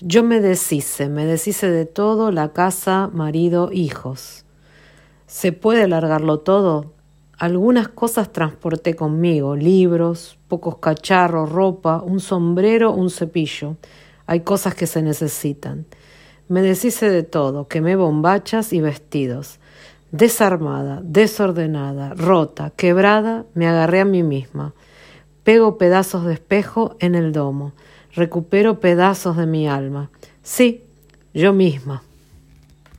Yo me deshice, me deshice de todo, la casa, marido, hijos. ¿Se puede alargarlo todo? Algunas cosas transporté conmigo, libros, pocos cacharros, ropa, un sombrero, un cepillo. Hay cosas que se necesitan. Me deshice de todo, quemé bombachas y vestidos. Desarmada, desordenada, rota, quebrada, me agarré a mí misma. Pego pedazos de espejo en el domo. Recupero pedazos de mi alma. Sí, yo misma.